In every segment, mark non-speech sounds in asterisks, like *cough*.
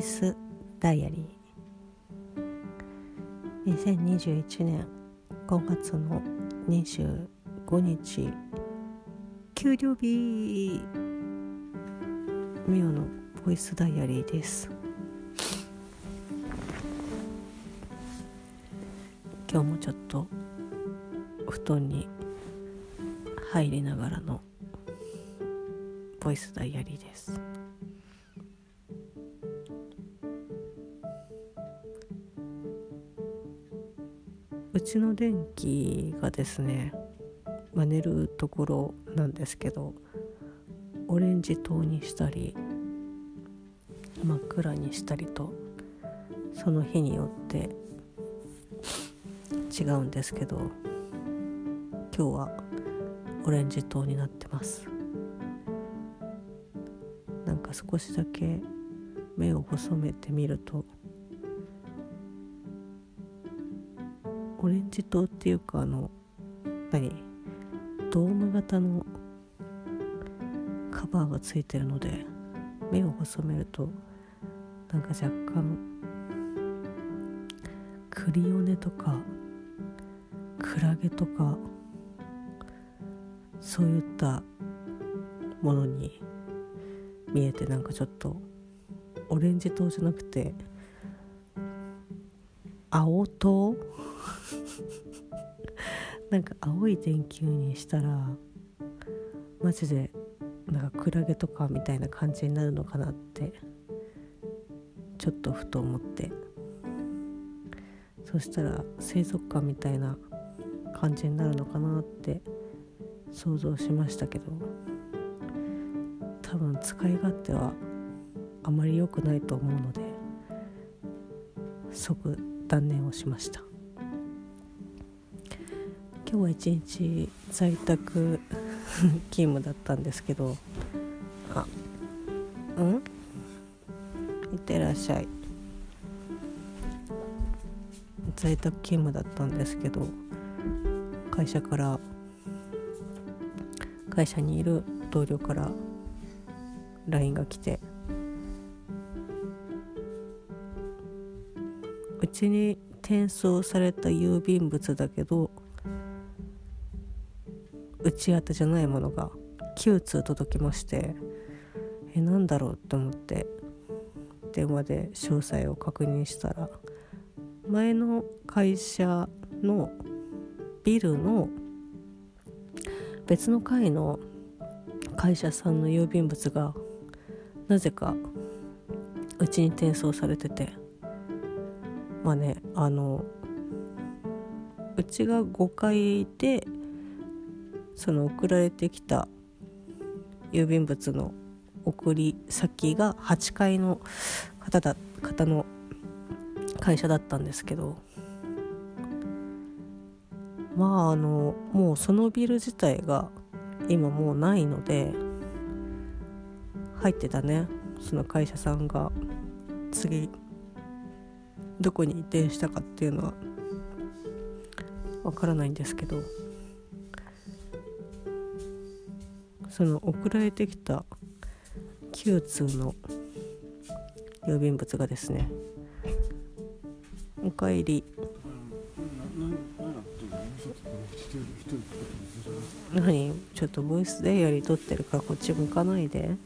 イスダイアリー。2021年5月の25日。給料日ミオのボイスダイアリーです。今日もちょっと布団に入りながらのボイスダイアリーです。うちの電気がですね、まあ、寝るところなんですけどオレンジ灯にしたり真っ暗にしたりとその日によって違うんですけど今日はオレンジ灯になってます。なんか少しだけ目を細めてみるとオレンジ灯っていうかあの何？ドーム型のカバーがついてるので目を細めるとなんか若干クリオネとかクラゲとかそういったものに見えてなんかちょっとオレンジ灯じゃなくて青灯 *laughs* なんか青い電球にしたらマジでなんかクラゲとかみたいな感じになるのかなってちょっとふと思って。そしたら水族館みたいな感じになるのかなって想像しましたけど。多分使い勝手はあまり良くないと思うので即断念をしました。今日は一日在宅勤務だったんですけどあうん？いってらっしゃい。在宅勤務だったんですけど会社から会社にいる同僚から LINE が来てうちに転送された郵便物だけど打ち当てじゃないものが9通届きましてえなんだろうって思って電話で詳細を確認したら前の会社のビルの別の階の会社さんの郵便物がなぜかうちに転送されててまあねあのうちが5階でその送られてきた郵便物の送り先が8階の方だ方の会社だったんですけどまああのもうそのビル自体が今もうないので入ってたねその会社さんが次どこに移転したかっていうのはわからないんですけどその送られてきた9通の郵便物がですね「おかえり」何？ちょっとボイスデイヤリー撮ってるからこっち向かないで。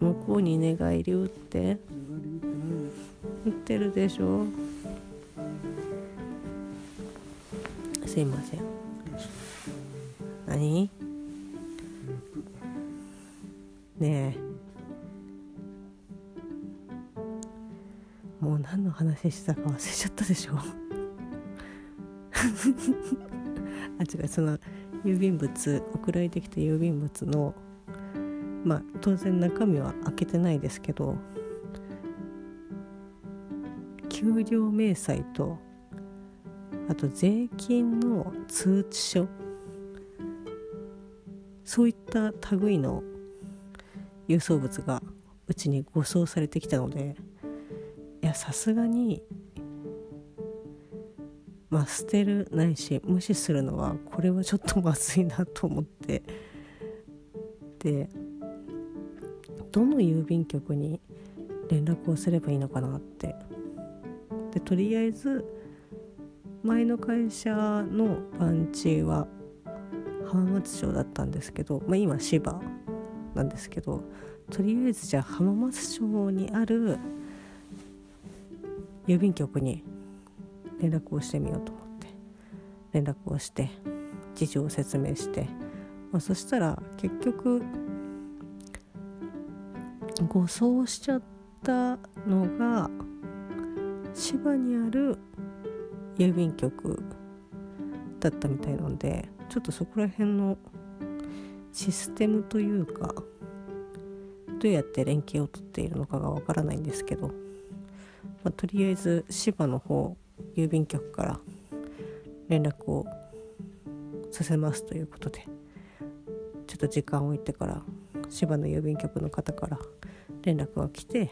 向こうに寝返り打って。打ってるでしょ？すいません。何？ねえ。もう何の話したか忘れちゃったでしょ。*laughs* あ違うその郵便物送られてきた郵便物のまあ当然中身は開けてないですけど給料明細とあと税金の通知書そういった類の郵送物がうちに護送されてきたのでいやさすがにまあ捨てるないし無視するのはこれはちょっとまずいなと思って。でどの郵便局に連絡をすればいいのかなって。でとりあえず前の会社の番地は浜松町だったんですけど、まあ、今芝なんですけどとりあえずじゃあ浜松町にある郵便局に連絡をしてみようと思って連絡をして事情を説明して、まあ、そしたら結局誤送しちゃったのが芝にある郵便局だったみたいなのでちょっとそこら辺のシステムというかどうやって連携を取っているのかがわからないんですけど、まあ、とりあえず芝の方郵便局から連絡をさせますということでちょっと時間を置いてから芝の郵便局の方から連絡が来て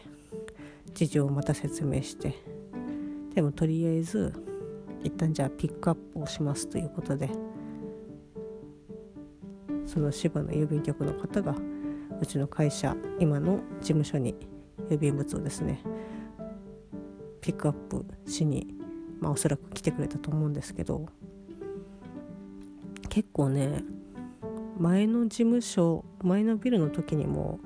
事情をまた説明してでもとりあえず一旦じゃあピックアップをしますということでその芝の郵便局の方がうちの会社今の事務所に郵便物をですねピックアップしに、まあ、おそらく来てくれたと思うんですけど結構ね前の事務所前のビルの時にも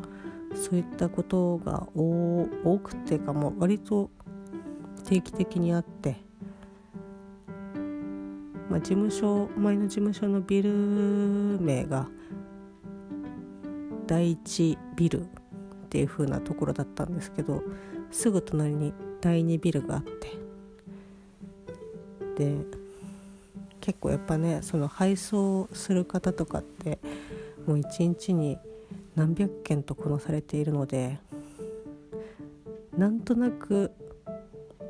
そういったことが多くてかも割と定期的にあって、まあ、事務所前の事務所のビル名が第一ビルっていう風なところだったんですけどすぐ隣に第2ビルがあって。で結構やっぱねその配送する方とかってもう一日に何百件とこなされているのでなんとなく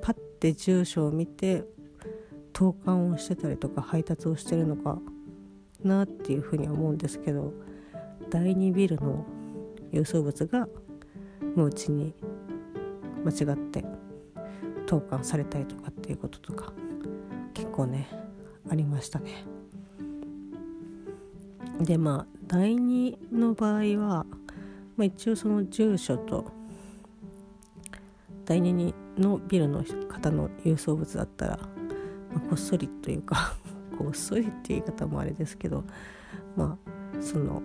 パッて住所を見て投函をしてたりとか配達をしてるのかなっていうふうには思うんですけど第2ビルの郵送物がもううちに間違って投函されたりとかっていうこととか結構ねありましたね。でまあ第2の場合は、まあ、一応その住所と第2のビルの方の郵送物だったら、まあ、こっそりというか *laughs* こっそりっていう言い方もあれですけどまあその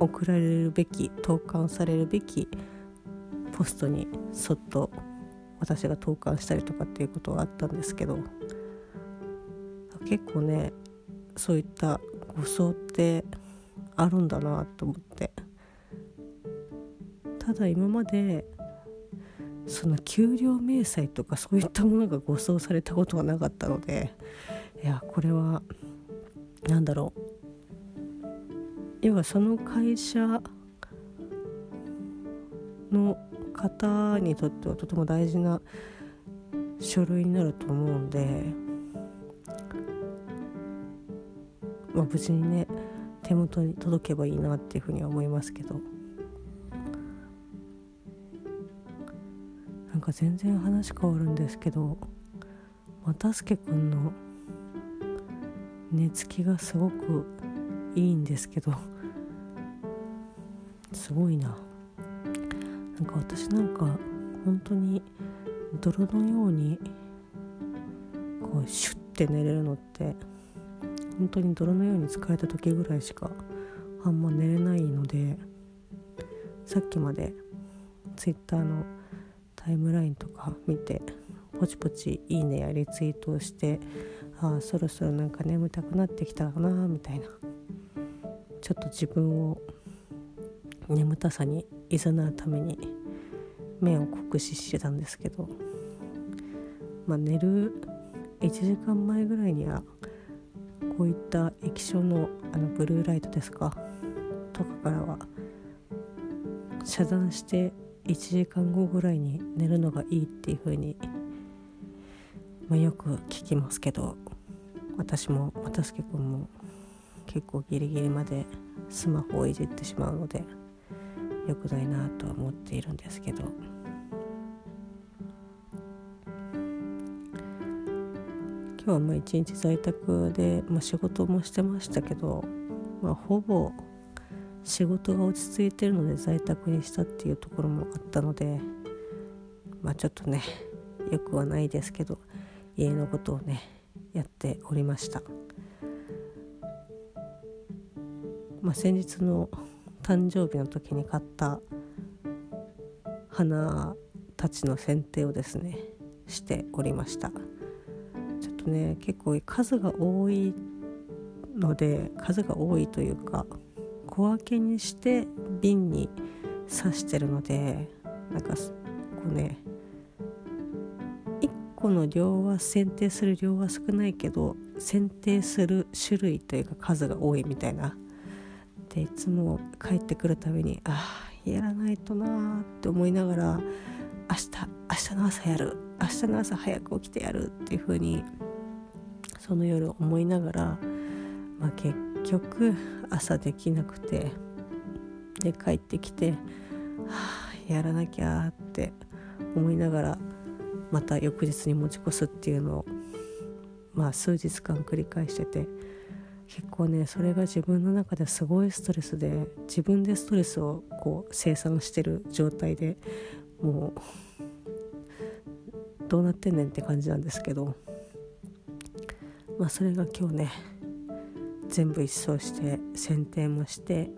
送られるべき投函されるべきポストにそっと私が投函したりとかっていうことはあったんですけど結構ねそういった誤送ってあるんだなと思って。ただ今までその給料明細とかそういったものが誤送されたことはなかったのでいやこれは何だろう。要はその会社の方にとってはとても大事な書類になると思うんでまあ、無事にね手元に届けばいいなっていうふうには思いますけど。か全然話変わるんですけど又助くんの寝つきがすごくいいんですけどすごいな。なんか私なんか本当に泥のようにこうシュッて寝れるのって本当に泥のように疲れた時ぐらいしかあんま寝れないのでさっきまで Twitter のタイムラインとか見てポチポチいいねやリツイートをしてああそろそろなんか眠たくなってきたかなみたいな。ちょっと自分を眠たさにいざなうために目を酷使してたんですけどまあ寝る1時間前ぐらいにはこういった液晶のあのブルーライトですか？とかからは遮断して1時間後ぐらいに寝るのがいいっていう風にまあ、よく聞きますけど私も又助君も結構ギリギリまでスマホをいじってしまうので良くないなとは思っているんですけど。今日はまあ一日在宅で、まあ、仕事もしてましたけど、まあ、ほぼ仕事が落ち着いてるので在宅にしたっていうところもあったのでまあちょっとねよくはないですけど家のことをねやっておりました。まあ、先日の誕生日の時に買った花たちの剪定をですねしておりましたちょっとね結構数が多いので数が多いというか小分けにして瓶に刺してるのでなんかこうね1個の量は剪定する量は少ないけど剪定する種類というか数が多いみたいな。でいつも帰ってくるたびにああやらないとなーって思いながら明日明日の朝やる明日の朝早く起きてやるっていう風にその夜思いながら、まあ、結局朝できなくてで帰ってきて、はあ、やらなきゃって思いながらまた翌日に持ち越すっていうのをまあ数日間繰り返してて。結構ねそれが自分の中ですごいストレスで自分でストレスをこう生産してる状態でもうどうなってんねんって感じなんですけどまあそれが今日ね全部一掃して剪定もして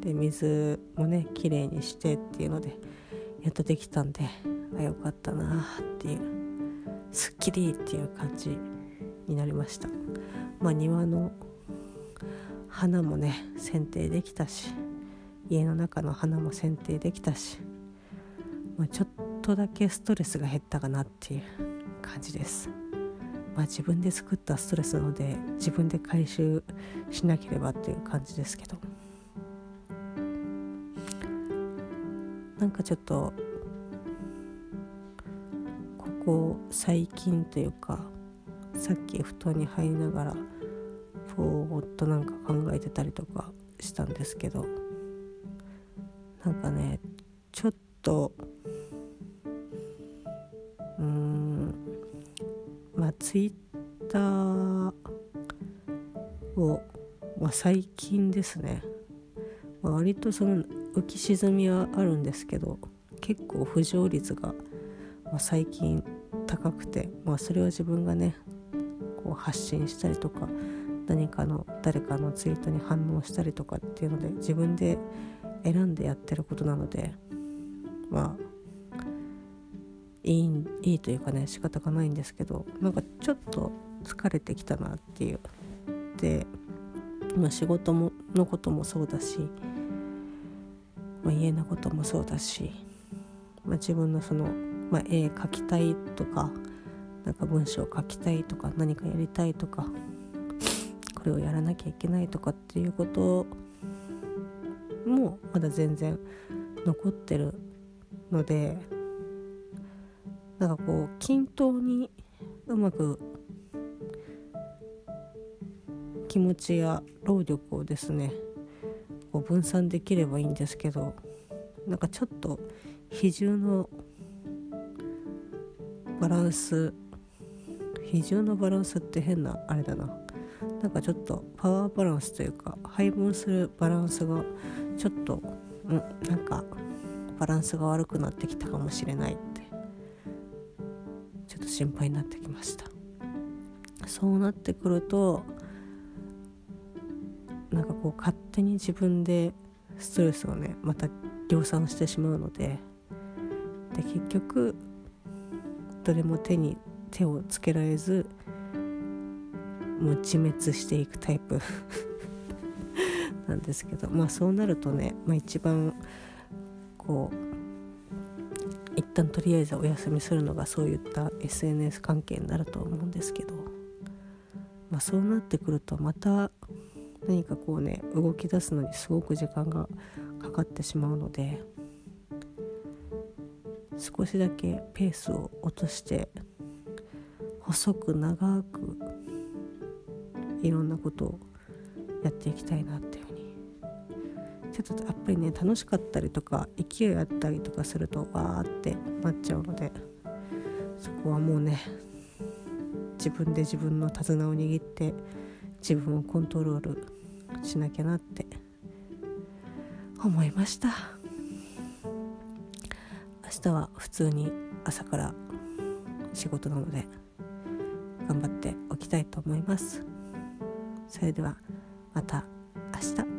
で水もね綺麗にしてっていうのでやっとできたんであよかったなっていうすっきりっていう感じになりましたまあ庭の花もね剪定できたし家の中の花も剪定できたし、まあ、ちょっとだけストレスが減ったかなっていう感じです。まあ、自分で作ったストレスなので自分で回収しなければっていう感じですけど。なんかちょっとここ最近というかさっき布団に入りながらぼーっとなんか考えてたりとかしたんですけどなんかねちょっとツイッターを、まあ、最近ですね、まあ、割とその浮き沈みはあるんですけど結構浮上率が、まあ、最近高くて、まあ、それは自分がねこう発信したりとか何かの誰かのツイートに反応したりとかっていうので自分で選んでやってることなのでまあいいいいというかね仕方がないんですけどなんかちょっと疲れてきたなっていう。で、まあ、仕事ものこともそうだし、まあ、家のこともそうだし、まあ、自分のその、まあ、絵描きたいとかなんか文章を書きたいとか何かやりたいとかこれをやらなきゃいけないとかっていうこともまだ全然残ってるのでなんかこう均等にうまく気持ちや労力をですねこう分散できればいいんですけどなんかちょっと比重のバランス比重のバランスって変なあれだな。なんかちょっとパワーバランスというか配分するバランスがちょっとうんなんかバランスが悪くなってきたかもしれないっと心配になってきました。そうなってくるとなんかこう勝手に自分でストレスをねまた量産してしまうのでで結局どれも手に手をつけられずもう自滅していくタイプ *laughs* なんですけどまあそうなるとね、まあ、一番こう旦とりあえずお休みするのがそういった SNS 関係になると思うんですけど、まあ、そうなってくるとまた何かこうね動き出すのにすごく時間がかかってしまうので少しだけペースを落として細く長くいろんなことをやっていきたいなっていうふうにちょっとやっぱりね楽しかったりとか勢いあったりとかするとわーってなっちゃうのでそこはもうね自分で自分の手綱を握って自分をコントロールしなきゃなって思いました。明日は普通に朝から仕事なので頑張っておきたいと思います。それではまた明日。